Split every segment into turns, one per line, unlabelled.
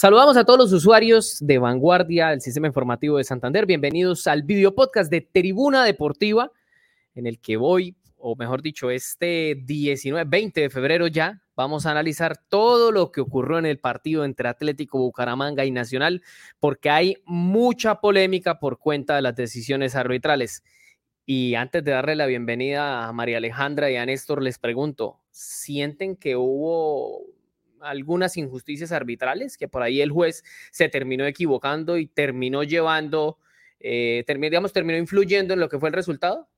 Saludamos a todos los usuarios de Vanguardia del Sistema Informativo de Santander. Bienvenidos al video podcast de Tribuna Deportiva, en el que voy, o mejor dicho, este 19, 20 de febrero ya, vamos a analizar todo lo que ocurrió en el partido entre Atlético Bucaramanga y Nacional, porque hay mucha polémica por cuenta de las decisiones arbitrales. Y antes de darle la bienvenida a María Alejandra y a Néstor, les pregunto, ¿sienten que hubo algunas injusticias arbitrales, que por ahí el juez se terminó equivocando y terminó llevando, eh, digamos, terminó influyendo en lo que fue el resultado?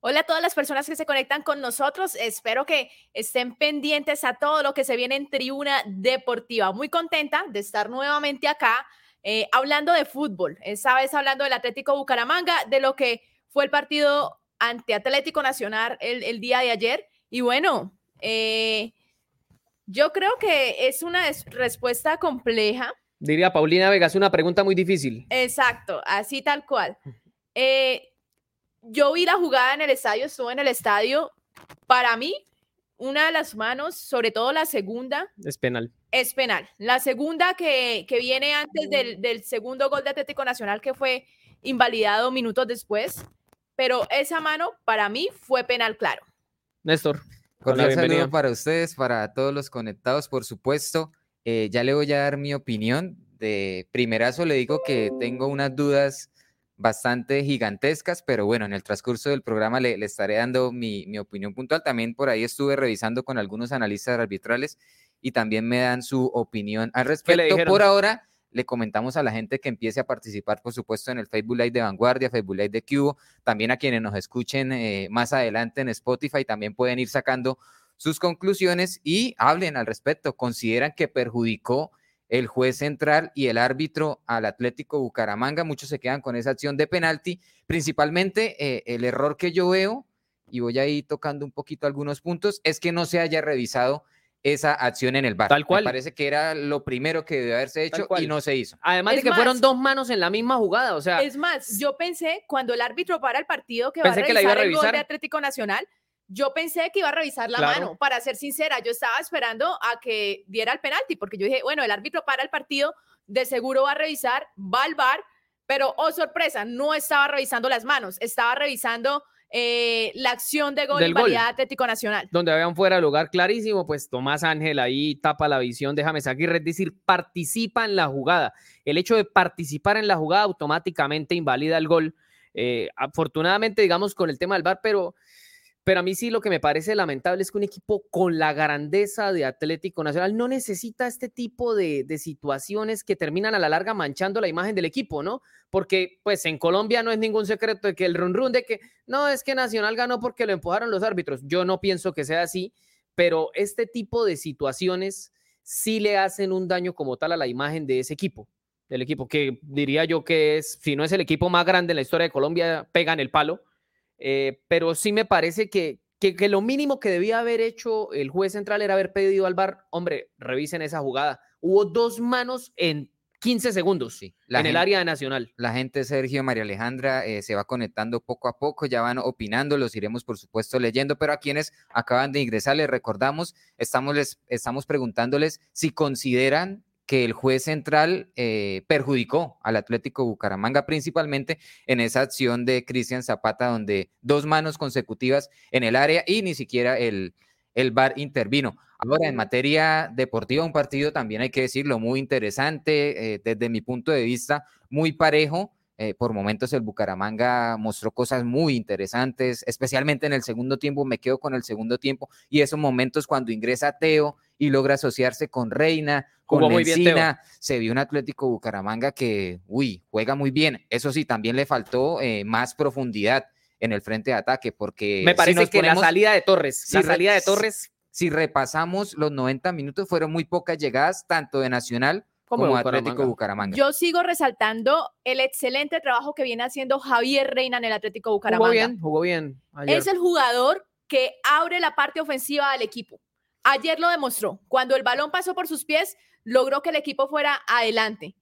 Hola a todas las personas que se conectan con nosotros. Espero que estén pendientes a todo lo que se viene en Tribuna Deportiva. Muy contenta de estar nuevamente acá eh, hablando de fútbol. Esta vez hablando del Atlético Bucaramanga, de lo que fue el partido ante Atlético Nacional el, día de ayer. Y bueno, eh, yo creo que es una respuesta compleja.
Diría Paulina Vega, es una pregunta muy difícil.
Exacto, así tal cual. Eh, yo vi la jugada en el estadio, estuve en el estadio. Para mí, una de las manos, sobre todo la segunda.
Es penal.
Es penal. La segunda que, viene antes del, del, segundo gol de Atlético Nacional, que fue invalidado minutos después. Pero esa mano, para mí, fue penal claro.
Néstor.
Cordial saludo para ustedes, para todos los conectados, por supuesto. Eh, ya le voy a dar mi opinión. De primerazo le digo que tengo unas dudas bastante gigantescas, pero bueno, en el transcurso del programa le, estaré dando mi, mi, opinión puntual. También por ahí estuve revisando con algunos analistas arbitrales y también me dan su opinión al respecto. Por ahora, le comentamos a la gente que empiece a participar, por supuesto, en el Facebook Live de Vanguardia, Facebook Live de Cubo, también a quienes nos escuchen eh, más adelante en Spotify, también pueden ir sacando sus conclusiones y hablen al respecto. ¿Consideran que perjudicó el juez central y el árbitro al Atlético Bucaramanga? Muchos se quedan con esa acción de penalti. Principalmente eh, el error que yo veo, y voy a ir tocando un poquito algunos puntos, es que no se haya revisado esa acción en el bar.
Tal cual.
Me parece que era lo primero que debió haberse hecho y no se hizo.
Además de que fueron dos manos en la misma jugada, o sea.
Es más, yo pensé cuando el árbitro para el partido que va a revisar, el gol de Atlético Nacional, yo pensé que iba a revisar la mano. Para ser sincera, yo estaba esperando a que diera el penalti, porque yo dije, bueno, el árbitro para el partido, de seguro va a revisar, va al bar, pero oh sorpresa, no estaba revisando las manos, estaba revisando eh, la acción de gol Del Atlético Nacional.
Donde había un fuera de lugar clarísimo, pues Tomás Ángel ahí tapa la visión de James Aguirre, es decir, participa en la jugada. El hecho de participar en la jugada automáticamente invalida el gol. Eh, afortunadamente, digamos, con el tema del VAR, pero pero a mí sí lo que me parece lamentable es que un equipo con la grandeza de Atlético Nacional no necesita este tipo de, situaciones que terminan a la larga manchando la imagen del equipo, ¿no? Porque pues en Colombia no es ningún secreto de que el run run de que no es que Nacional ganó porque lo empujaron los árbitros. Yo no pienso que sea así, pero este tipo de situaciones sí le hacen un daño como tal a la imagen de ese equipo del equipo, que diría yo que es, si no es el equipo más grande en la historia de Colombia, pega en el palo eh, pero sí me parece que, que, lo mínimo que debía haber hecho el juez central era haber pedido al bar, hombre, revisen esa jugada. Hubo dos manos en 15 segundos sí, en el área nacional.
La gente, Sergio, María Alejandra, eh, se va conectando poco a poco, ya van opinando, los iremos por supuesto leyendo, pero a quienes acaban de ingresar les recordamos, estamos, les, estamos preguntándoles si consideran que el juez central eh, perjudicó al Atlético Bucaramanga, principalmente en esa acción de Cristian Zapata, donde dos manos consecutivas en el área y ni siquiera el, el VAR intervino. Ahora, en materia deportiva, un partido también hay que decirlo muy interesante, eh, desde mi punto de vista, muy parejo. Eh, por momentos el Bucaramanga mostró cosas muy interesantes, especialmente en el segundo tiempo, me quedo con el segundo tiempo y esos momentos cuando ingresa Teo y logra asociarse con Reina, con Lencina, se vio un Atlético Bucaramanga que, uy, juega muy bien. Eso sí, también le faltó eh, más profundidad en el frente de ataque, porque...
Me parece que la salida de Torres, la salida de Torres...
Si repasamos los 90 minutos, fueron muy pocas llegadas, tanto de Nacional como, Atlético Bucaramanga.
Yo sigo resaltando el excelente trabajo que viene haciendo Javier Reina en el Atlético Bucaramanga.
Jugó bien, jugó bien.
Es el jugador que abre la parte ofensiva del equipo. Ayer lo demostró. Cuando el balón pasó por sus pies, logró que el equipo fuera adelante.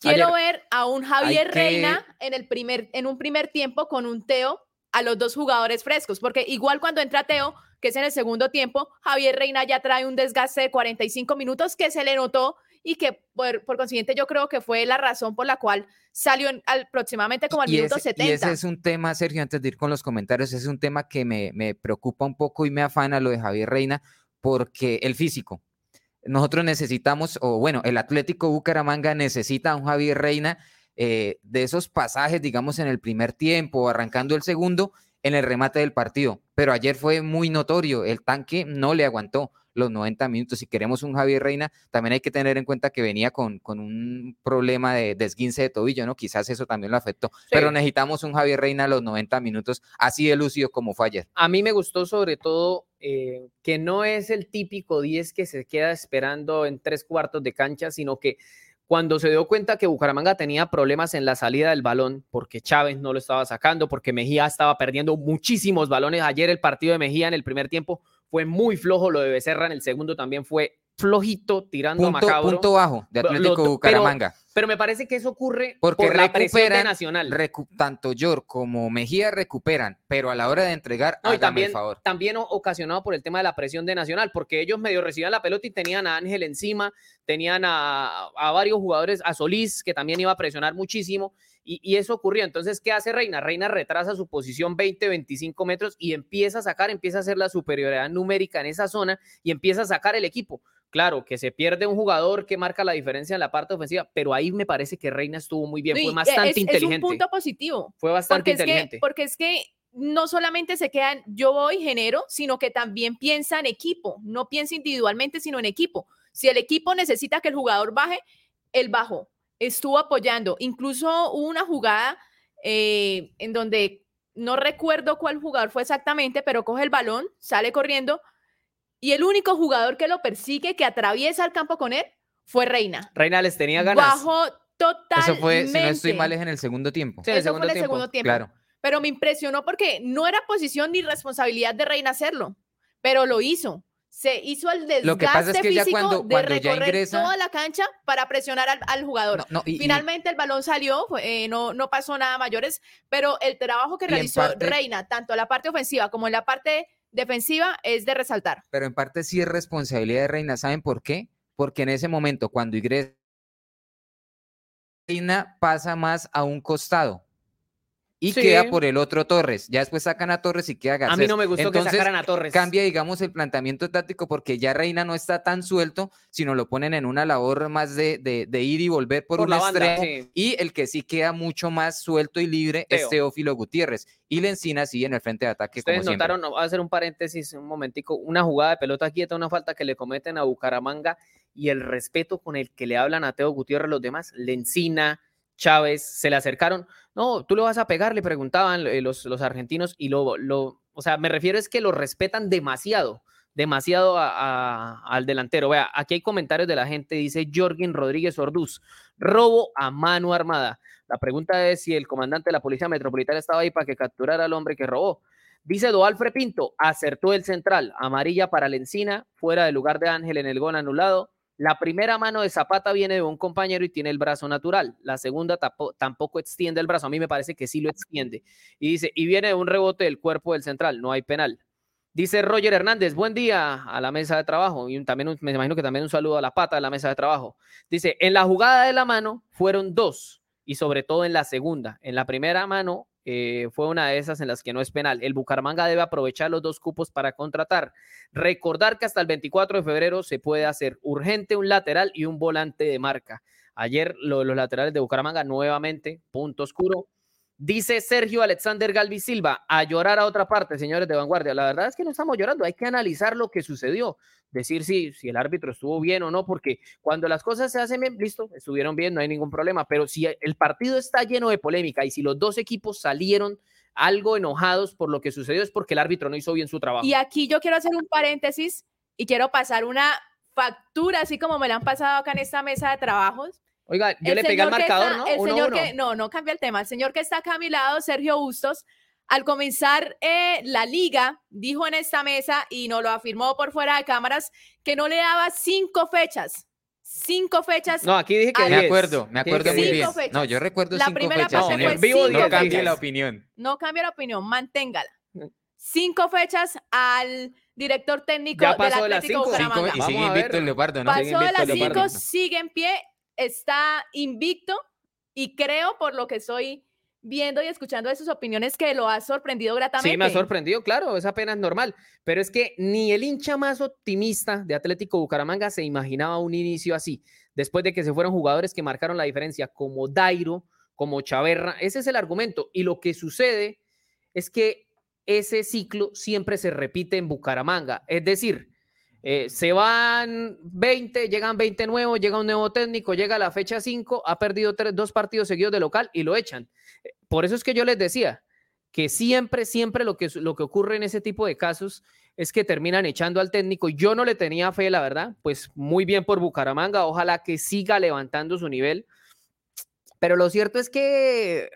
Quiero ver a un Javier Reina en, el primer, en un primer tiempo con un Teo a los dos jugadores frescos, porque igual cuando entra Teo, que es en el segundo tiempo, Javier Reina ya trae un desgaste de 45 minutos que se le notó y que por, por consiguiente yo creo que fue la razón por la cual salió en- al- aproximadamente como al
Y
minuto
ese, y
70.
ese es un tema, Sergio, antes de ir con los comentarios, es un tema que me, me preocupa un poco y me afana lo de Javier Reina, porque el físico. Nosotros necesitamos, o bueno, el Atlético Bucaramanga necesita a un Javier Reina eh, de esos pasajes, digamos, en el primer tiempo, arrancando el segundo, en el remate del partido. Pero ayer fue muy notorio, el tanque no le aguantó los 90 minutos. Si queremos un Javier Reina, también hay que tener en cuenta que venía con, con un problema de, de esguince de tobillo, ¿no? Quizás eso también lo afectó. Pero necesitamos un Javier Reina a los 90 minutos, así de lúcido como fue ayer.
A mí me gustó sobre todo eh, que no es el típico 10 que se queda esperando en tres cuartos de cancha, sino que cuando se dio cuenta que Bucaramanga tenía problemas en la salida del balón, porque Chávez no lo estaba sacando, porque Mejía estaba perdiendo muchísimos balones. Ayer el partido de Mejía en el primer tiempo fue muy flojo, lo de Becerra en el segundo también fue flojito, tirando a macabro.
punto bajo de Atlético
lo- pero-
Bucaramanga.
Pero me parece que eso ocurre
Porque
por la presión de Nacional.
recu- tanto Yor como Mejía recuperan, pero a la hora de entregar,
No, y también,
el favor.
también ocasionado por el tema de la presión de Nacional, porque ellos medio recibían la pelota y tenían a Ángel encima, tenían a, a varios jugadores, a Solís, que también iba a presionar muchísimo, y, y eso ocurrió. Entonces, ¿qué hace Reina? Reina retrasa su posición 20, 25 metros y empieza a sacar, empieza a hacer la superioridad numérica en esa zona y empieza a sacar el equipo. Claro, que se pierde un jugador que marca la diferencia en la parte ofensiva, pero ahí me parece que Reina estuvo muy bien,
Sí,
fue
e-
bastante
es, es
inteligente.
un punto positivo.
fue bastante
Porque es, que,
inteligente.
porque es que no solamente se quedan yo voy, genero, sino que también piensa en equipo, no piensa individualmente, sino en equipo. Si el equipo necesita que el jugador baje, él bajó, estuvo apoyando. Incluso hubo una jugada eh, en donde no recuerdo cuál jugador fue exactamente, pero coge el balón, sale corriendo y el único jugador que lo persigue, que atraviesa el campo con él, fue Reina.
Reina les tenía ganas.
Bajó totalmente.
Eso fue, si no estoy mal, es en el segundo tiempo.
Sí, en el
Eso fue
segundo
en el
tiempo.
segundo tiempo.
Claro.
pero me impresionó porque no era posición ni responsabilidad de Reina hacerlo, pero lo hizo. Se hizo el desgaste
Lo que pasa es que ya
físico
cuando-
de
cuando ya
recorrer
ingresa-
toda la cancha para presionar al, al jugador.
No, no, y- y-
Finalmente el balón salió, eh, no, no pasó nada mayores, pero el trabajo que realizó
parte-
Reina, tanto en la parte ofensiva como en la parte defensiva, es de resaltar.
pero en parte sí es responsabilidad de Reina. ¿Saben por qué? Porque en ese momento, cuando ingresa, Reina pasa más a un costado y
Sí.
queda por el otro Torres. Ya después sacan a Torres y queda
A
Garcés.
mí no me gustó
Entonces,
que sacaran a Torres.
Cambia, digamos, el planteamiento táctico porque ya Reina no está tan suelto, sino lo ponen en una labor más de, de- de ir y volver por,
por
un
banda.
extremo.
sí.
Y el que sí queda mucho más suelto y libre es. Teófilo Gutiérrez. Y la encina sí en el frente de ataque.
Ustedes
como
notaron, no, voy a hacer un paréntesis un momentico, una jugada de pelota quieta, una falta que le cometen a Bucaramanga y el respeto con el que le hablan a Teo Gutiérrez los demás, Lencina, Chávez, se le acercaron. No, tú lo vas a pegar, le preguntaban eh, los, los argentinos y lo, lo, o sea, me refiero es que lo respetan demasiado, demasiado al delantero. Vea, aquí hay comentarios de la gente, dice Jorgin Rodríguez Orduz, robo a mano armada. La pregunta es si el comandante de la Policía Metropolitana estaba ahí para que capturara al hombre que robó. Dice Doalfre Pinto, acertó el central, amarilla para Lencina, fuera del lugar de Ángel en el gol anulado. La primera mano de Zapata viene de un compañero y tiene el brazo natural. La segunda tampoco extiende el brazo. A mí me parece que sí lo extiende. Y dice, y viene de un rebote del cuerpo del central. No hay penal. Dice Roger Hernández, buen día a la mesa de trabajo. Y también un- me imagino que también un saludo a la pata de la mesa de trabajo. Dice, en la jugada de la mano fueron dos y sobre todo en la segunda. En la primera mano eh, fue una de esas en las que no es penal. El Bucaramanga debe aprovechar los dos cupos para contratar. Recordar que hasta el 24 de febrero se puede hacer urgente un lateral y un volante de marca. Ayer lo de los laterales de Bucaramanga nuevamente, punto oscuro. Dice Sergio Alexander Galvi Silva, a llorar a otra parte, señores de vanguardia. La verdad es que no estamos llorando, hay que analizar lo que sucedió, decir si, si el árbitro estuvo bien o no, porque cuando las cosas se hacen bien, listo, estuvieron bien, no hay ningún problema, pero si el partido está lleno de polémica y si los dos equipos salieron algo enojados por lo que sucedió es porque el árbitro no hizo bien su trabajo.
Y aquí yo quiero hacer un paréntesis y quiero pasar una factura, así como me la han pasado acá en esta mesa de trabajos.
Oiga, yo
El
le pegué al marcador,
está-
¿no?
El
Uno,
señor
uno.
que, no, no cambia el tema. El señor que está acá a mi lado, Sergio Bustos, al comenzar eh, la liga, dijo en esta mesa y nos lo afirmó por fuera de cámaras que no le daba cinco fechas. Cinco fechas.
No, aquí dije que
Me
10.
acuerdo, me acuerdo muy bien.
fechas.
No, yo recuerdo
La
cinco
primera
fechas,
parte
señor.
fue cinco
no cambie la opinión.
No cambia la opinión, manténgala. cinco fechas al director técnico
Ya
del
pasó de las
Atlético
cinco.
Cinco-
Bucaramanga.
y
Vamos
sigue
a
invicto
ver.
el Leopardo, ¿no?
Pasó de las cinco,
Leopardo.
sigue en pie, está invicto y creo por lo que estoy viendo y escuchando de sus opiniones que lo ha sorprendido gratamente.
Sí, me ha sorprendido, claro, es apenas normal. Pero es que ni el hincha más optimista de Atlético Bucaramanga se imaginaba un inicio así, después de que se fueron jugadores que marcaron la diferencia, como Dairo, como Chaverra. Ese es el argumento. Y lo que sucede es que ese ciclo siempre se repite en Bucaramanga. Es decir, eh, se van 20, llegan 20 nuevos, llega un nuevo técnico, llega la fecha 5, ha perdido tres, dos partidos seguidos de local y lo echan. Eh, Por eso es que yo les decía que siempre, siempre lo que, lo que ocurre en ese tipo de casos es que terminan echando al técnico. Yo no le tenía fe, la verdad, pues muy bien por Bucaramanga, ojalá que siga levantando su nivel. Pero lo cierto es que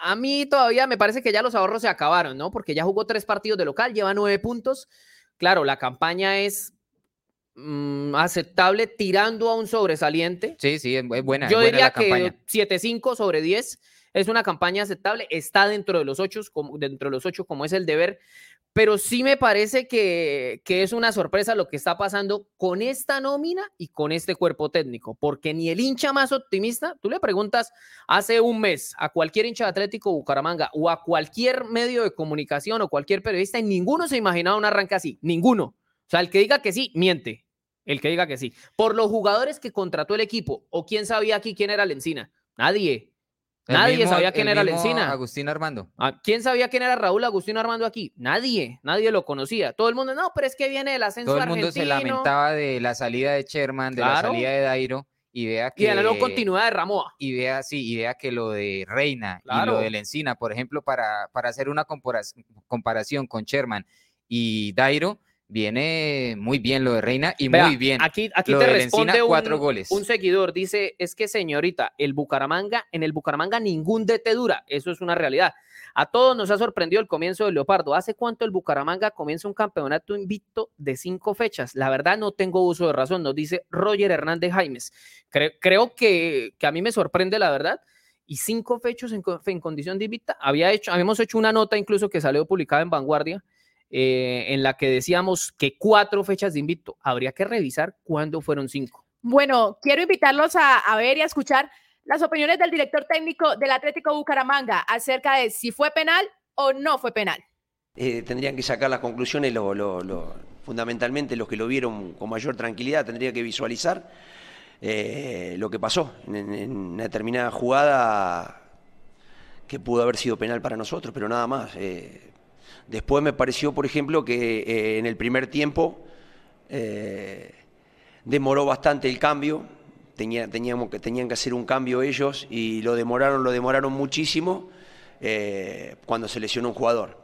a mí todavía me parece que ya los ahorros se acabaron, ¿no? Porque ya jugó tres partidos de local, lleva nueve puntos. Claro, la campaña es mm, aceptable tirando a un sobresaliente.
Sí, sí, es bu- es buena.
Yo
es buena
diría
la
que 7-5 sobre 10 es una campaña aceptable, está dentro de los ocho, como, dentro de los ocho como es el deber, pero sí me parece que, que es una sorpresa lo que está pasando con esta nómina y con este cuerpo técnico, porque ni el hincha más optimista, tú le preguntas hace un mes a cualquier hincha de Atlético Bucaramanga o a cualquier medio de comunicación o cualquier periodista, y ninguno se imaginaba un arranque así, ninguno. O sea, el que diga que sí, miente. El que diga que sí. Por los jugadores que contrató el equipo, o quién sabía aquí quién era Lencina. Nadie.
El
Nadie
mismo-
sabía quién era Lencina.
Agustín Armando.
Ah, ¿Quién sabía quién era Raúl Agustín Armando aquí? Nadie, nadie lo conocía. Todo el mundo, no, pero es que viene del ascenso
Todo el mundo se lamentaba de la salida de Sherman, de
Claro.
la salida de Dairo, y vea que...
Y de la no continuidad de Ramoa.
y vea, sí, y vea que lo de Reina y
Claro.
lo de Lencina, por ejemplo, para, para hacer una compara- comparación con Sherman y Dairo, viene muy bien lo de Reina y
Vea,
muy bien.
Aquí, aquí
Lo
te
de Lencina,
responde un,
cuatro goles.
un seguidor. Dice, es que señorita, el Bucaramanga, en el Bucaramanga ningún DT dura. Eso es una realidad. A todos nos ha sorprendido el comienzo del Leopardo. ¿Hace cuánto el Bucaramanga comienza un campeonato invicto de cinco fechas? La verdad no tengo uso de razón, nos dice Roger Hernández Jaimes. Cre- creo que, que a mí me sorprende la verdad. Y cinco fechas en, en condición de invicta. Había hecho, habíamos hecho una nota incluso que salió publicada en Vanguardia eh, en la que decíamos que cuatro fechas de invicto. Habría que revisar cuándo fueron cinco.
Bueno, quiero invitarlos a, a ver y a escuchar las opiniones del director técnico del Atlético Bucaramanga acerca de si fue penal o no fue penal.
Eh, tendrían que sacar las conclusiones, lo- lo- lo- fundamentalmente los que lo vieron con mayor tranquilidad, tendrían que visualizar eh, lo que pasó en, una determinada jugada que pudo haber sido penal para nosotros, pero nada más. Eh, después me pareció, por ejemplo, que eh, en el primer tiempo eh, demoró bastante el cambio, Tenía- teníamos que, tenían que hacer un cambio ellos y lo demoraron, lo demoraron muchísimo eh, cuando se lesionó un jugador.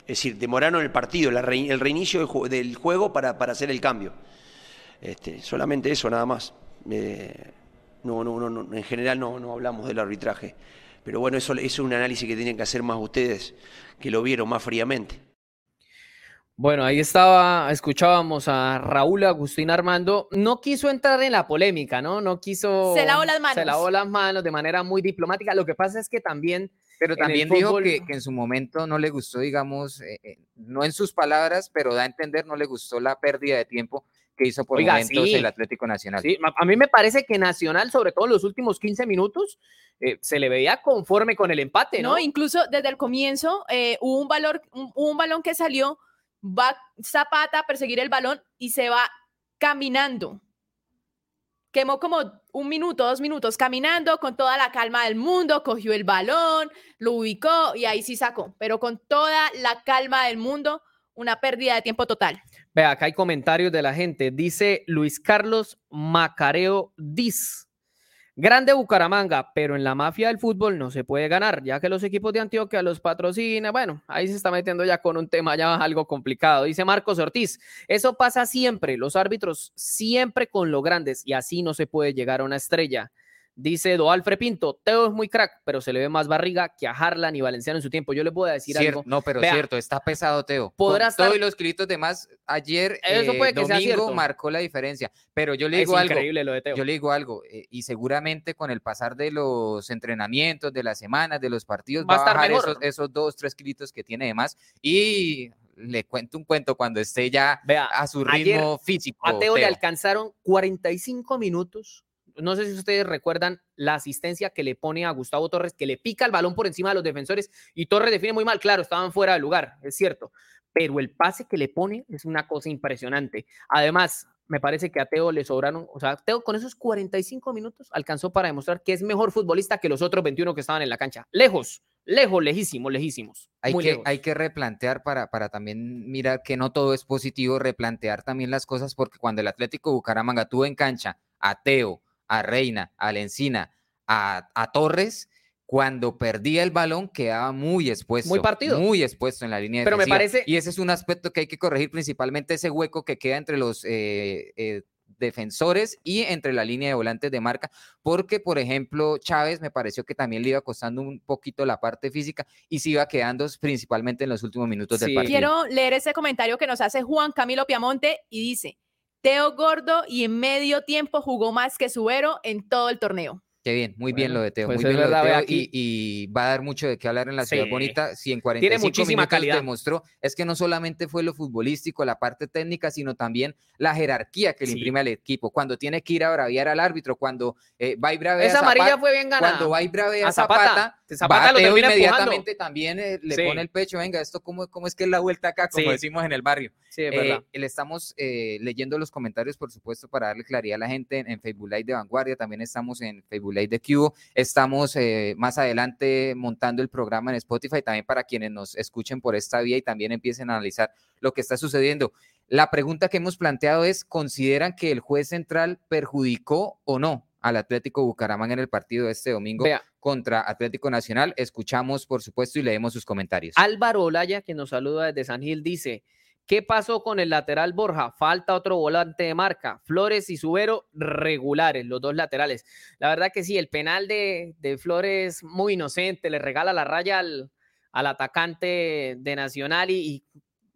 Es decir, demoraron el partido, el reinicio del, ju- del juego para, hacer el cambio. Este, solamente eso, nada más. No, no, no, en general no hablamos del arbitraje. Pero bueno, eso, eso es un análisis que tienen que hacer más ustedes, que lo vieron más fríamente.
Bueno, ahí estaba, escuchábamos a Raúl Agustín Armando. No quiso entrar en la polémica, ¿no? No quiso.
Se lavó las manos.
Se lavó las manos de manera muy diplomática. Lo que pasa es que también.
Pero también dijo
fútbol-
que, que en su momento no le gustó, digamos, eh, eh, no en sus palabras, pero da a entender, no le gustó la pérdida de tiempo que hizo por
Oiga,
momentos
sí.
el Atlético Nacional.
Sí, a mí me parece que Nacional, sobre todo en los últimos 15 minutos, eh, se le veía conforme con el empate, ¿no?
¿no? Incluso desde el comienzo eh, hubo un, valor, un, hubo un balón que salió, va Zapata a perseguir el balón y se va caminando. Quemó como un minuto, dos minutos caminando con toda la calma del mundo, cogió el balón, lo ubicó y ahí sí sacó, pero con toda la calma del mundo, una pérdida de tiempo total.
Vea, acá hay comentarios de la gente. Dice Luis Carlos Macareo Diz. Grande Bucaramanga, pero en la mafia del fútbol no se puede ganar, ya que los equipos de Antioquia los patrocina. Bueno, ahí se está metiendo ya con un tema ya algo complicado. Dice Marcos Ortiz, eso pasa siempre, los árbitros siempre con los grandes y así no se puede llegar a una estrella. Dice Doalfre Pinto, Teo es muy crack, pero se le ve más barriga que a Harlan y Valenciano en su tiempo. Yo le puedo decir algo.
No, pero
Vea,
cierto, está pesado Teo.
podrá estar-
Todos los kilitos de más ayer,
Eso
eh,
puede que sea
domingo,
cierto.
marcó la diferencia. Pero yo le
Es
digo algo,
increíble lo de Teo.
yo le digo algo, eh, y seguramente con el pasar de los entrenamientos, de las semanas, de los partidos,
Va
va
a
a
estar
bajar
mejor.
esos, esos dos, tres kilitos que tiene de más. Y le cuento un cuento cuando esté ya
Vea,
a su
ayer
ritmo físico.
a Teo le
Teo.
alcanzaron 45 minutos. No sé si ustedes recuerdan la asistencia que le pone a Gustavo Torres, que le pica el balón por encima de los defensores y Torres define muy mal. Claro, estaban fuera de lugar, es cierto, pero el pase que le pone es una cosa impresionante. Además, me parece que a Teo le sobraron, o sea, Teo con esos 45 minutos alcanzó para demostrar que es mejor futbolista que los otros 21 que estaban en la cancha. Lejos, lejos, lejísimos, lejísimos.
Hay que,
lejos.
hay que replantear para, para también mirar que no todo es positivo, replantear también las cosas, porque cuando el Atlético Bucaramanga tuvo en cancha a Teo, a Reina, a Lencina, a, a Torres, cuando perdía el balón quedaba muy expuesto.
partido.
Muy expuesto en la línea
Pero me
defensiva.
parece-
Y ese es un aspecto que hay que corregir, principalmente ese hueco que queda entre los eh, eh, defensores y entre la línea de volantes de marca, porque, por ejemplo, Chávez me pareció que también le iba costando un poquito la parte física y se iba quedando principalmente en los últimos minutos
Sí.
del partido.
Quiero leer ese comentario que nos hace Juan Camilo Piamonte y dice, Teo Gordo y en medio tiempo jugó más que Subero en todo el torneo.
Qué bien, muy bien lo de Teo,
pues
muy bien lo de Teo y, y va a dar mucho de qué hablar en la Ciudad. Bonita. Si en 45
muchísima
minutos
calidad.
demostró, es que no solamente fue lo futbolístico, la parte técnica, sino también la jerarquía que le imprime al equipo. Cuando tiene que ir a braviar al árbitro, cuando eh, va y bravea
Esa
Zapata,
amarilla fue bien ganada.
cuando va y bravea
a Zapata,
Zapata,
Zapata
va
lo
Teo
termina empujando.
inmediatamente también eh, le
Sí.
pone el pecho, venga, esto cómo, cómo es que es la vuelta acá, como decimos en el barrio.
Sí, es
Eh,
verdad.
le estamos eh, leyendo los comentarios, por supuesto, para darle claridad a la gente en, en Facebook Live de Vanguardia. También estamos en Facebook Live de Cubo. Estamos eh, más adelante montando el programa en Spotify también para quienes nos escuchen por esta vía y también empiecen a analizar lo que está sucediendo. La pregunta que hemos planteado es, ¿consideran que el juez central perjudicó o no al Atlético Bucaramanga en el partido de este domingo
Vea,
contra Atlético Nacional? Escuchamos, por supuesto, y leemos sus comentarios.
Álvaro Olaya, que nos saluda desde San Gil, dice: ¿Qué pasó con el lateral Borja? Falta otro volante de marca. Flores y Subero regulares, los dos laterales. La verdad que sí, el penal de, de Flores muy inocente, le regala la raya al, al atacante de Nacional y, y,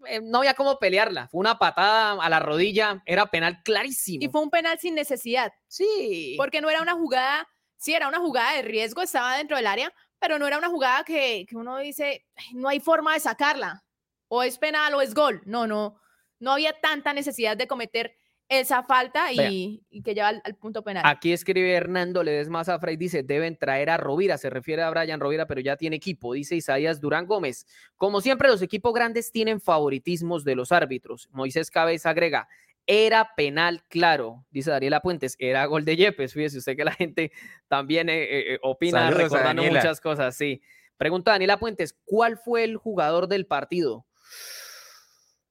eh, no había cómo pelearla. Fue una patada a la rodilla, era penal clarísimo.
Y fue un penal sin necesidad,
sí.
porque no era una jugada, sí era una jugada de riesgo, estaba dentro del área, pero no era una jugada que, que uno dice, "Ay, no hay forma de sacarla, o es penal o es gol. No, no, no había tanta necesidad de cometer esa falta y, y que lleva al, al punto penal.
Aquí escribe Hernando Ledesma Zafra y dice, deben traer a Rovira, se refiere a Brian Rovira, pero ya tiene equipo, dice Isaías Durán Gómez. Como siempre, los equipos grandes tienen favoritismos de los árbitros. Moisés Cabeza agrega, era penal claro, dice Daniela Puentes, era gol de Yepes, fíjese usted que la gente también eh, eh, eh, opina
Saludos
recordando muchas cosas, sí. Pregunta Daniela Puentes, ¿cuál fue el jugador del partido?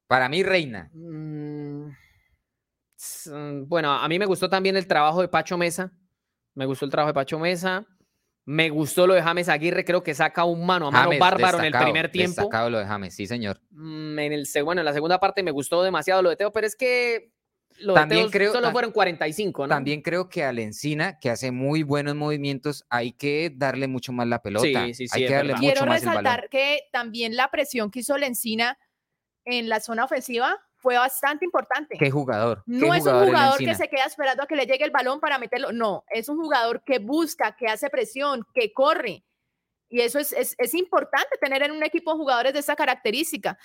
Para mí, Reina.
Mm, mm, Bueno, a mí me gustó también el trabajo de Pacho Mesa. Me gustó el trabajo de Pacho Mesa. Me gustó lo de James Aguirre. Creo que saca un mano a mano
James,
bárbaro en el primer tiempo.
Destacado lo de James, sí, señor.
Mm, En el, bueno, en la segunda parte me gustó demasiado lo de Teo, pero es que lo
También creo-
solo fueron 45, ¿no?
También creo que a Lencina, que hace muy buenos movimientos, hay que darle mucho más la pelota.
Sí, sí, sí,
hay que darle mucho
Quiero
más el balón.
resaltar que también la presión que hizo Lencina en la zona ofensiva fue bastante importante.
Qué jugador. qué
No es un
jugador el
jugador que
Encina.
se queda esperando a que le llegue el balón para meterlo. No, es un jugador que busca, que hace presión, que corre. Y eso es, es, es importante tener en un equipo jugadores de esa característica.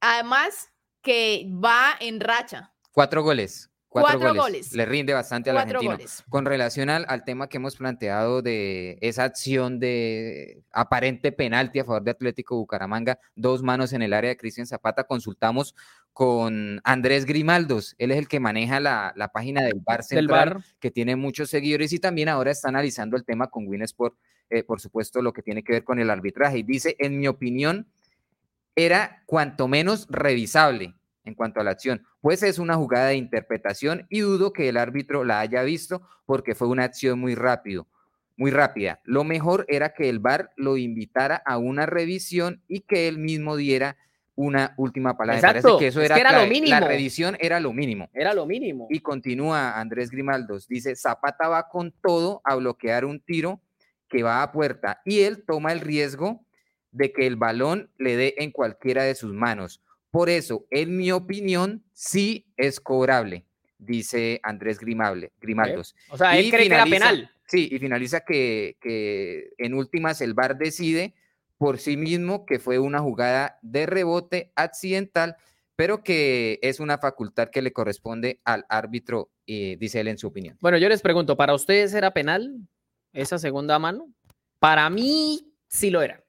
Además, que va en racha.
Cuatro goles. Cuatro,
Cuatro
goles.
goles.
Le rinde bastante al
Cuatro
argentino.
goles.
Con relación al, al tema que hemos planteado de esa acción de aparente penalti a favor de Atlético Bucaramanga, dos manos en el área de Cristian Zapata, consultamos con Andrés Grimaldos. Él es el que maneja la, la página del Bar
Del
Central,
bar.
que tiene muchos seguidores y también ahora está analizando el tema con Winsport, eh, por supuesto, lo que tiene que ver con el arbitraje. Y dice, en mi opinión, era cuanto menos revisable en cuanto a la acción, pues es una jugada de interpretación y dudo que el árbitro la haya visto porque fue una acción muy rápido, muy rápida. Lo mejor era que el VAR lo invitara a una revisión y que él mismo diera una última palabra.
Exacto,
Me parece que eso
es
era,
que era lo mínimo.
La revisión era lo mínimo.
Era lo mínimo.
Y continúa Andrés Grimaldos, dice, Zapata va con todo a bloquear un tiro que va a puerta y él toma el riesgo de que el balón le dé en cualquiera de sus manos. Por eso, en mi opinión, sí es cobrable, dice Andrés Grimable, Grimaldos.
O sea, él
Y
cree que era penal.
Sí, y finaliza que, que en últimas el VAR decide por sí mismo que fue una jugada de rebote accidental, pero que es una facultad que le corresponde al árbitro, eh, dice él en su opinión.
Bueno, yo les pregunto, ¿para ustedes era penal esa segunda mano? Para mí sí lo era.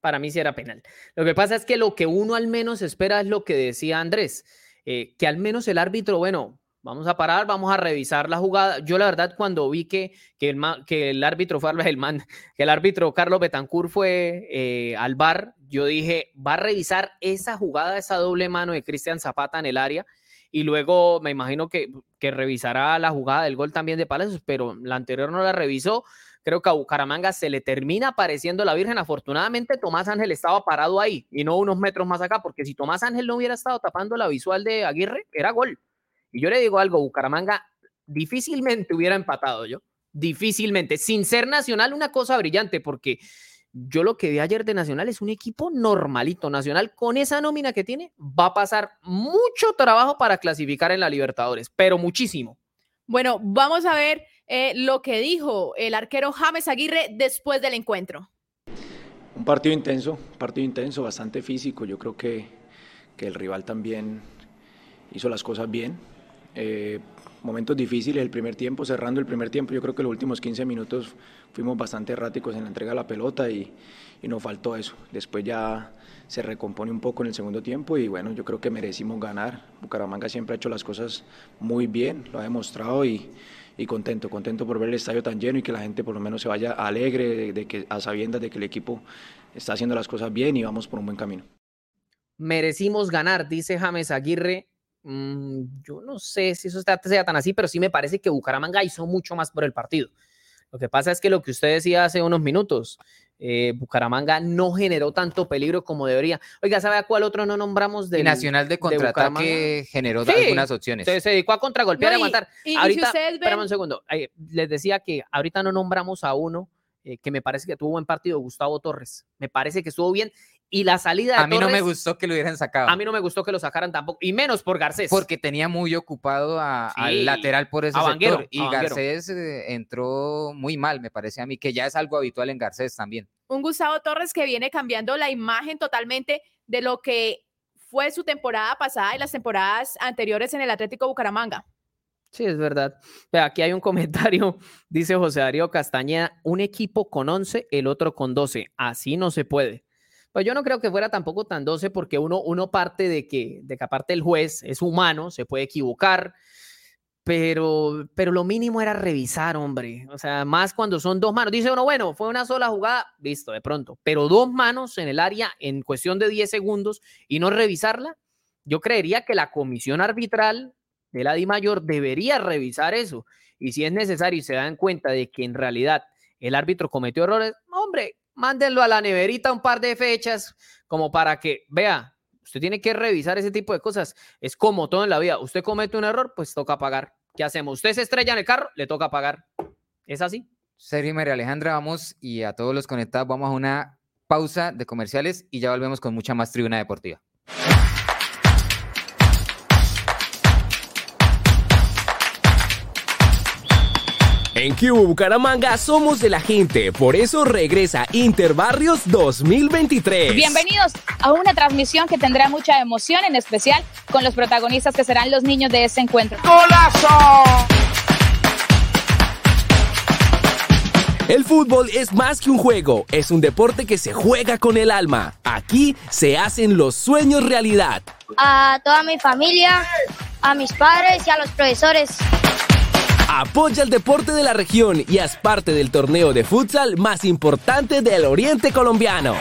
Para mí sí era penal. Lo que pasa es que lo que uno al menos espera es lo que decía Andrés, eh, que al menos el árbitro, bueno, vamos a parar, vamos a revisar la jugada. Yo la verdad cuando vi que, que, el, que el árbitro fue el man, que el árbitro Carlos Betancourt fue eh, al bar, yo dije, va a revisar esa jugada, esa doble mano de Cristian Zapata en el área y luego me imagino que, que revisará la jugada del gol también de Palacios, pero la anterior no la revisó. Creo que a Bucaramanga se le termina apareciendo la Virgen. Afortunadamente, Tomás Ángel estaba parado ahí y no unos metros más acá, porque si Tomás Ángel no hubiera estado tapando la visual de Aguirre, era gol. Y yo le digo algo, Bucaramanga difícilmente hubiera empatado yo. Difícilmente. Sin ser Nacional, una cosa brillante, porque yo lo que vi ayer de Nacional es un equipo normalito. Nacional, con esa nómina que tiene, va a pasar mucho trabajo para clasificar en la Libertadores, pero muchísimo.
Bueno, vamos a ver eh, lo que dijo el arquero James Aguirre después del encuentro.
Un partido intenso, partido intenso, bastante físico. Yo creo que, que el rival también hizo las cosas bien. Eh, momentos difíciles el primer tiempo, cerrando el primer tiempo. Yo creo que los últimos 15 minutos fuimos bastante erráticos en la entrega de la pelota y, y nos faltó eso. Después ya se recompone un poco en el segundo tiempo y bueno, yo creo que merecimos ganar. Bucaramanga siempre ha hecho las cosas muy bien, lo ha demostrado y, y contento, contento por ver el estadio tan lleno y que la gente por lo menos se vaya alegre de, que, a sabiendas de que el equipo está haciendo las cosas bien y vamos por un buen camino.
Merecimos ganar, dice James Aguirre. Mm, yo no sé si eso está, sea tan así, pero sí me parece que Bucaramanga hizo mucho más por el partido. Lo que pasa es que lo que usted decía hace unos minutos, eh, Bucaramanga no generó tanto peligro como debería. Oiga, ¿sabe a cuál otro no nombramos
Y
del,
Nacional de contraataque generó
Sí,
algunas opciones.
Se, se dedicó a contragolpear
No,
y
y-
aguantar.
y- y si
ahorita,
ven-
espérame un segundo. eh, les decía que ahorita no nombramos a uno eh, que me parece que tuvo buen partido, Gustavo Torres. Me parece que estuvo bien. Y la salida de
A mí no me gustó que lo hubieran sacado.
A mí no me gustó que lo sacaran tampoco, y menos por Garcés.
porque tenía muy ocupado a-
Sí,
al lateral por ese
a Vanguero,
sector. Y. Garcés eh, entró muy mal, me parece a mí, que ya es algo habitual en Garcés también.
un Gustavo Torres que viene cambiando la imagen totalmente de lo que fue su temporada pasada y las temporadas anteriores en el Atlético Bucaramanga.
Sí, es verdad. Aquí hay un comentario, dice José Darío Castañeda, un equipo con 11, el otro con 12. Así no se puede. Pues yo no creo que fuera tampoco tan 12 porque uno, uno parte de que, de que aparte el juez es humano, se puede equivocar, pero, pero lo mínimo era revisar, hombre. O sea, más cuando son dos manos. Dice uno, bueno, fue una sola jugada, listo, de pronto. Pero dos manos en el área en cuestión de 10 segundos y no revisarla, yo creería que la comisión arbitral de la Di Mayor debería revisar eso. Y si es necesario y se dan cuenta de que en realidad el árbitro cometió errores, hombre, mándenlo a la neverita un par de fechas como para que vea, usted tiene que revisar ese tipo de cosas. Es como todo en la vida. Usted comete un error, pues toca pagar. ¿Qué hacemos? Usted se estrella en el carro, le toca pagar. ¿Es así?
Sergio y María Alejandra, vamos y a todos los conectados, vamos a una pausa de comerciales y ya volvemos con mucha más tribuna deportiva.
En Cubo Bucaramanga somos de la gente, por eso regresa Interbarrios 2023.
Bienvenidos a una transmisión que tendrá mucha emoción, en especial con los protagonistas que serán los niños de este encuentro.
El fútbol es más que un juego, es un deporte que se juega con el alma. Aquí se hacen los sueños realidad.
a toda mi familia, a mis padres y a los profesores.
Apoya el deporte de la región y haz parte del torneo de futsal más importante del oriente colombiano.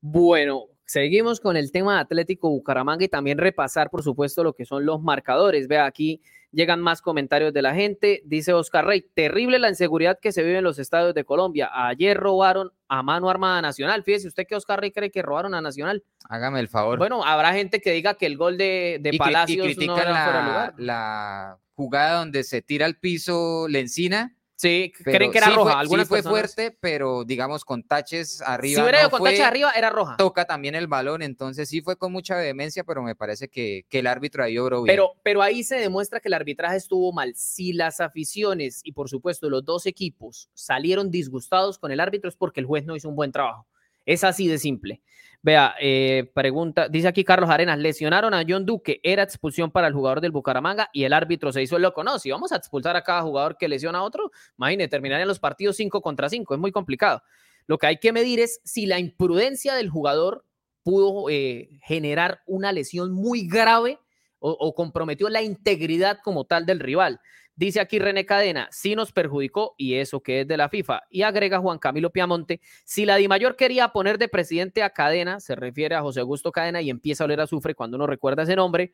Bueno, seguimos con el tema de Atlético Bucaramanga y también repasar, por supuesto, lo que son los marcadores. Vea, aquí Llegan más comentarios de la gente. Dice Oscar Rey, terrible la inseguridad que se vive en los estadios de Colombia. Ayer robaron a mano armada Nacional. Fíjese usted que Oscar Rey cree que robaron a Nacional.
Hágame el favor.
Bueno, habrá gente que diga que el gol de, de
y,
Palacios
y
no era fuera de
la,
lugar.
la jugada donde se tira al piso Lencina.
Sí,
pero
creen que era
sí
roja.
Fue,
Algunas
sí fue
personas-
fuerte, pero digamos con taches arriba.
Si hubiera
no
ido con
fue,
tache arriba, era roja.
Toca también el balón, entonces sí fue con mucha vehemencia, pero me parece que, que el árbitro ahí obró bien.
Pero, pero ahí se demuestra que el arbitraje estuvo mal. Si las aficiones y por supuesto los dos equipos salieron disgustados con el árbitro es porque el juez no hizo un buen trabajo. Es así de simple. Vea, eh, pregunta, dice aquí Carlos Arenas, lesionaron a John Duque, era expulsión para el jugador del Bucaramanga y el árbitro se hizo el loco. No, si vamos a expulsar a cada jugador que lesiona a otro, imagínate, terminarían los partidos 5 contra 5, es muy complicado. Lo que hay que medir es si la imprudencia del jugador pudo eh, generar una lesión muy grave o, o comprometió la integridad como tal del rival. Dice aquí René Cadena, sí nos perjudicó y eso que es de la FIFA. Y agrega Juan Camilo Piamonte, si la Dimayor quería poner de presidente a Cadena, se refiere a José Augusto Cadena y empieza a oler azufre cuando uno recuerda ese nombre,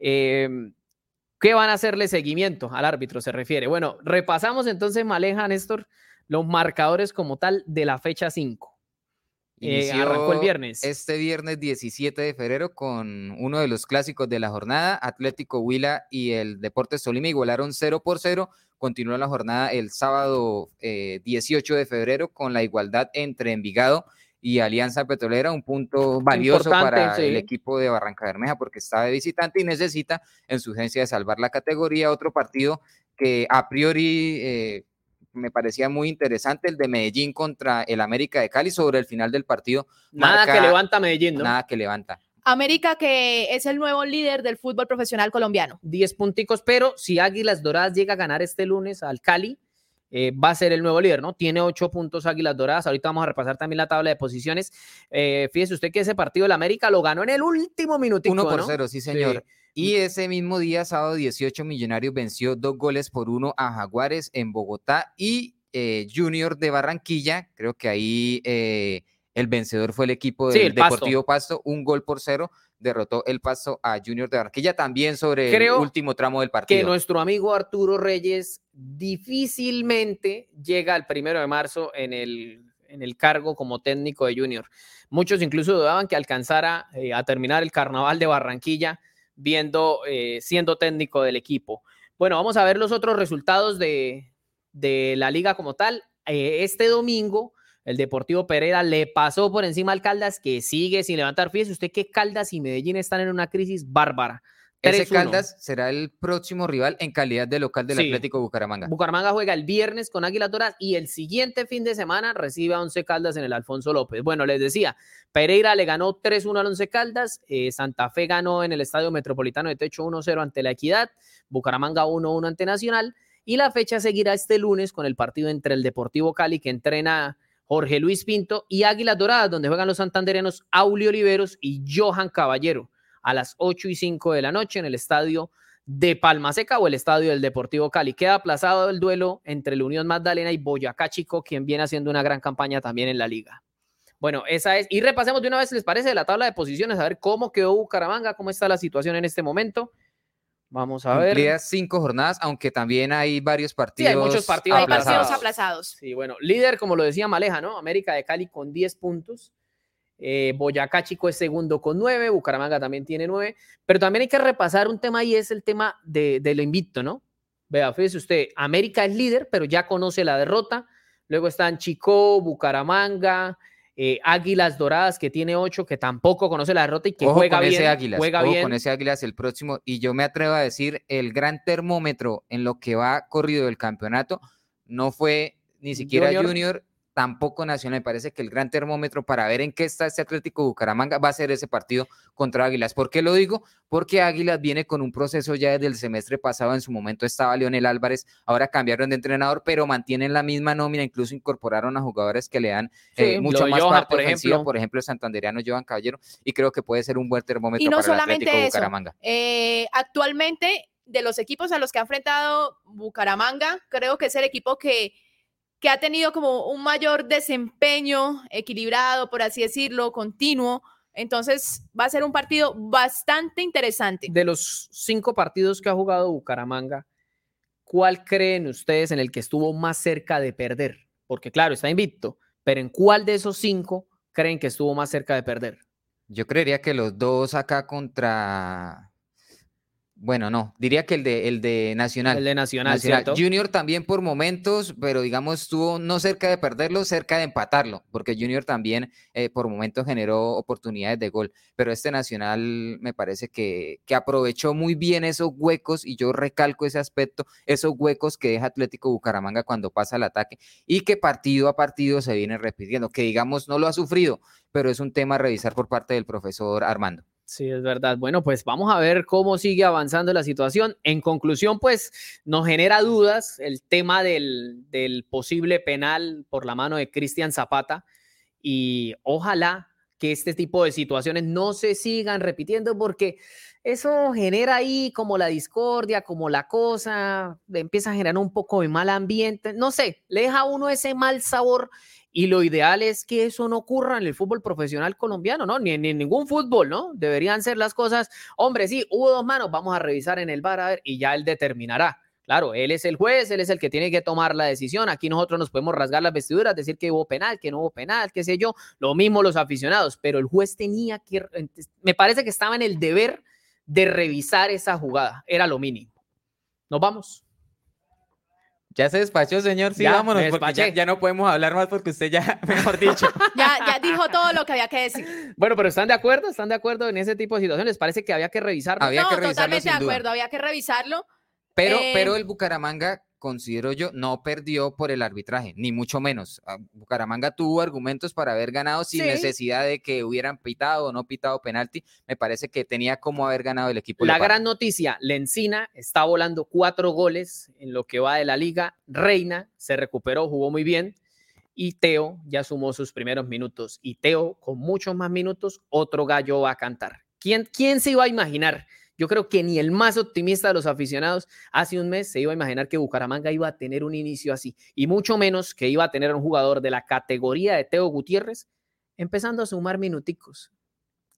eh, ¿qué van a hacerle seguimiento al árbitro? Se refiere. Bueno, repasamos entonces, Maleja, Néstor, los marcadores como tal de la fecha 5. Eh, arrancó el viernes.
Este viernes 17 de febrero con uno de los clásicos de la jornada, Atlético Huila y el Deportes Tolima igualaron 0 por 0. Continuó la jornada el sábado eh, 18 de febrero con la igualdad entre Envigado y Alianza Petrolera, un punto valioso
Importante,
para
sí.
el equipo de Barranca Bermeja porque está de visitante y necesita en su urgencia de salvar la categoría. Otro partido que a priori eh, me parecía muy interesante, el de Medellín contra el América de Cali sobre el final del partido.
Nada que levanta Medellín, ¿no?
Nada que levanta.
América que es el nuevo líder del fútbol profesional colombiano.
10 punticos, pero si Águilas Doradas llega a ganar este lunes al Cali, eh, va a ser el nuevo líder, ¿no? Tiene 8 puntos Águilas Doradas. Ahorita vamos a repasar también la tabla de posiciones. Eh, fíjese usted que ese partido del América lo ganó en el último minutico,
1 por
¿no?
0, sí, señor. Y ese mismo día, sábado 18, Millonarios venció dos goles por uno a Jaguares en Bogotá y eh, Junior de Barranquilla. Creo que ahí eh, el vencedor fue el equipo
Sí,
del
el.
Deportivo Pasto. Un gol por cero derrotó el Pasto a Junior de Barranquilla. También sobre
Creo
el último tramo del
Que
partido.
nuestro amigo Arturo Reyes difícilmente llega al primero de marzo en el, en el cargo como técnico de Junior. Muchos incluso dudaban que alcanzara eh, a terminar el carnaval de Barranquilla viendo, eh, siendo técnico del equipo. Bueno, vamos a ver los otros resultados de, de la liga como tal. Eh, este domingo, el Deportivo Pereira le pasó por encima al Caldas, que sigue sin levantar. Fíjese usted que Caldas y Medellín están en una crisis bárbara.
Ese
3-1.
Caldas será el próximo rival en calidad de local del
Sí.
Atlético Bucaramanga.
Bucaramanga juega el viernes con Águilas Doradas y el siguiente fin de semana recibe a Once Caldas en el Alfonso López. Bueno, les decía, Pereira le ganó 3-1 al Once Caldas, eh, Santa Fe ganó en el Estadio Metropolitano de Techo 1-0 ante la Equidad, Bucaramanga 1-1 ante Nacional y la fecha seguirá este lunes con el partido entre el Deportivo Cali que entrena Jorge Luis Pinto y Águilas Doradas, donde juegan los santandereanos Aulio Oliveros y Johan Caballero a las 8 y 5 de la noche en el estadio de Palma Seca o el estadio del Deportivo Cali. Queda aplazado el duelo entre la Unión Magdalena y Boyacá Chico, quien viene haciendo una gran campaña también en la liga. Bueno, esa es. Y repasemos de una vez, ¿les parece? La tabla de posiciones, a ver cómo quedó Bucaramanga, cómo está la situación en este momento. Vamos a ver.
Cumplidas cinco jornadas, aunque también hay varios
Sí,
partidos.
hay muchos partidos
Hay partidos
aplazados.
aplazados.
Sí, bueno, líder, como lo decía Maleja, ¿no? América de Cali con 10 puntos. Eh, Boyacá Chico es segundo con 9, Bucaramanga también tiene 9, pero también hay que repasar un tema y es el tema de, de lo invicto, ¿no? Vea, fíjese usted, América es líder, pero ya conoce la derrota. Luego están Chico, Bucaramanga, eh, Águilas Doradas, que tiene 8, que tampoco conoce la derrota y que
Ojo
juega
con
bien.
ese Águilas,
juega
ojo
bien.
con ese Águilas el próximo. Y yo me atrevo a decir, el gran termómetro en lo que va corrido del campeonato no fue ni siquiera
Junior.
Junior, tampoco Nacional. Me parece que el gran termómetro para ver en qué está este Atlético Bucaramanga va a ser ese partido contra Águilas. ¿Por qué lo digo? Porque Águilas viene con un proceso ya desde el semestre pasado. En su momento estaba Leonel Álvarez, ahora cambiaron de entrenador, pero mantienen la misma nómina. Incluso incorporaron a jugadores que le dan
Sí,
eh, mucho más
Johan,
parte
por
ofensiva.
ejemplo.
Por ejemplo, el santanderiano Johan Caballero. Y creo que puede ser un buen termómetro
Y no
para el
solamente
Atlético
eso.
Bucaramanga.
Eh, actualmente, de los equipos a los que ha enfrentado Bucaramanga, creo que es el equipo que, que ha tenido como un mayor desempeño equilibrado, por así decirlo, continuo. Entonces va a ser un partido bastante interesante.
De los cinco partidos que ha jugado Bucaramanga, ¿cuál creen ustedes en el que estuvo más cerca de perder? Porque claro, está invicto, pero ¿en cuál de esos cinco creen que estuvo más cerca de perder?
Yo creería que los dos acá contra bueno, no, diría que el de, el de Nacional.
El de Nacional, ¿cierto?
Junior también por momentos, pero digamos estuvo no cerca de perderlo, cerca de empatarlo, porque Junior también eh, por momentos generó oportunidades de gol, pero este Nacional me parece que, que aprovechó muy bien esos huecos, y yo recalco ese aspecto, esos huecos que deja Atlético Bucaramanga cuando pasa el ataque, y que partido a partido se viene repitiendo, que digamos no lo ha sufrido, pero es un tema a revisar por parte del profesor Armando.
Sí, es verdad. Bueno, pues vamos a ver cómo sigue avanzando la situación. En conclusión, pues nos genera dudas el tema del, posible penal por la mano de Cristian Zapata y ojalá que este tipo de situaciones no se sigan repitiendo porque eso genera ahí como la discordia, como la cosa, empieza a generar un poco de mal ambiente, no sé, le deja a uno ese mal sabor y lo ideal es que eso no ocurra en el fútbol profesional colombiano, ¿no? Ni, en ningún fútbol, ¿no? Deberían ser las cosas, hombre, sí, hubo dos manos, vamos a revisar en el bar a ver y ya él determinará. Claro, él es el juez, él es el que tiene que tomar la decisión. Aquí nosotros nos podemos rasgar las vestiduras, decir que hubo penal, que no hubo penal, qué sé yo. Lo mismo los aficionados, pero el juez tenía que, me parece que estaba en el deber de revisar esa jugada. Era lo mínimo. Nos vamos.
Ya se despachó, señor. Sí, vámonos, porque ya, no podemos hablar más porque usted ya, mejor dicho.
ya, ya dijo todo lo que había que decir.
Bueno, pero ¿están de acuerdo? ¿Están de acuerdo en ese tipo de situaciones? Parece que había que revisarlo.
Había no, que revisarlo, totalmente de acuerdo, había que revisarlo.
Pero, eh, pero el Bucaramanga considero yo, no perdió por el arbitraje, ni mucho menos. Ah, Bucaramanga tuvo argumentos para haber ganado sin necesidad de que hubieran pitado o no pitado penalti. Me parece que tenía como haber ganado el equipo.
La gran noticia, Lencina está volando cuatro goles en lo que va de la liga. Reina se recuperó, jugó muy bien. Y Teo ya sumó sus primeros minutos. Y Teo, con muchos más minutos, otro gallo va a cantar. ¿Quién, quién se iba a imaginar yo creo que ni el más optimista de los aficionados hace un mes se iba a imaginar que Bucaramanga iba a tener un inicio así, y mucho menos que iba a tener un jugador de la categoría de Teo Gutiérrez empezando a sumar minuticos.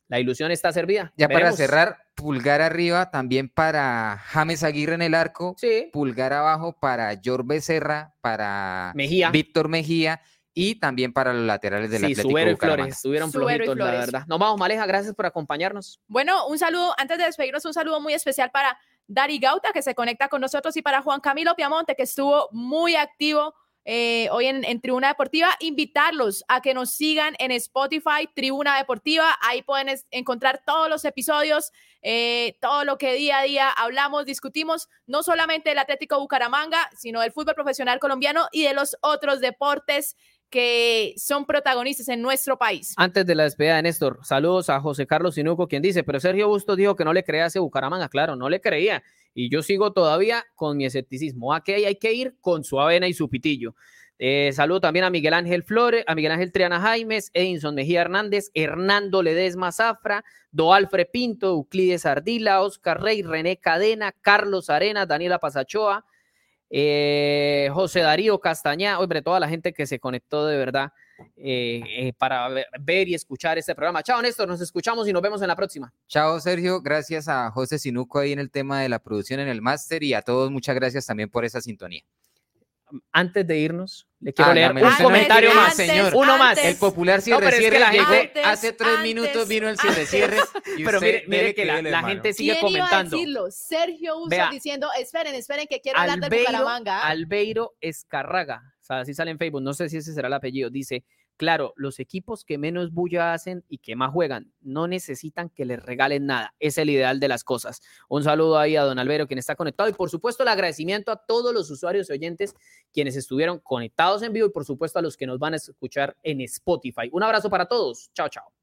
La ilusión está servida.
Ya para cerrar, pulgar arriba también para James Aguirre en el arco, pulgar abajo para George Becerra, para
Mejía.
Víctor Mejía y también para los laterales del sí, Atlético
y Flores estuvieron flojitos, la verdad. Nos vamos, Maleja, gracias por acompañarnos.
Bueno, un saludo, antes de despedirnos, un saludo muy especial para Dari Gauta, que se conecta con nosotros, y para Juan Camilo Piamonte, que estuvo muy activo eh, hoy en, Tribuna Deportiva. Invitarlos a que nos sigan en Spotify, Tribuna Deportiva. Ahí pueden encontrar todos los episodios, eh, todo lo que día a día hablamos, discutimos, no solamente del Atlético Bucaramanga, sino del fútbol profesional colombiano y de los otros deportes que son protagonistas en nuestro país.
Antes de la despedida de Néstor, saludos a José Carlos Sinuco, quien dice, pero Sergio Busto dijo que no le creía a ese Bucaramanga. Claro, no le creía. Y yo sigo todavía con mi escepticismo. Aquí hay que ir con su avena y su pitillo. Eh, saludo también a Miguel Ángel Flores, a Miguel Ángel Triana Jaimes, Edinson Mejía Hernández, Hernando Ledesma Zafra, Doalfre Pinto, Euclides Ardila, Oscar Rey, René Cadena, Carlos Arena, Daniela Pasachoa, eh, José Darío Castañá, hombre, toda la gente que se conectó de verdad eh, eh, para ver y escuchar este programa. Chao, Néstor, nos escuchamos y nos vemos en la próxima.
Chao, Sergio, gracias a José Sinuco ahí en el tema de la producción en el máster y a todos muchas gracias también por esa sintonía
antes de irnos, le quiero ah, leer un comentario más, señor. Uno más.
El popular cierre cierre llegó hace tres minutos vino el cierre cierre.
Pero mire, que la, gente sigue comentando.
Iba a decirlo? Sergio Uso diciendo, esperen, esperen, que quiero hablar de Bucaramanga.
Albeiro Escarraga, o sea, así sale en Facebook, no sé si ese será el apellido, dice, Claro, los equipos que menos bulla hacen y que más juegan no necesitan que les regalen nada. Es el ideal de las cosas. Un saludo ahí a don Albero, quien está conectado. Y por supuesto, el agradecimiento a todos los usuarios y oyentes quienes estuvieron conectados en vivo y por supuesto a los que nos van a escuchar en Spotify. Un abrazo para todos. Chao, chao.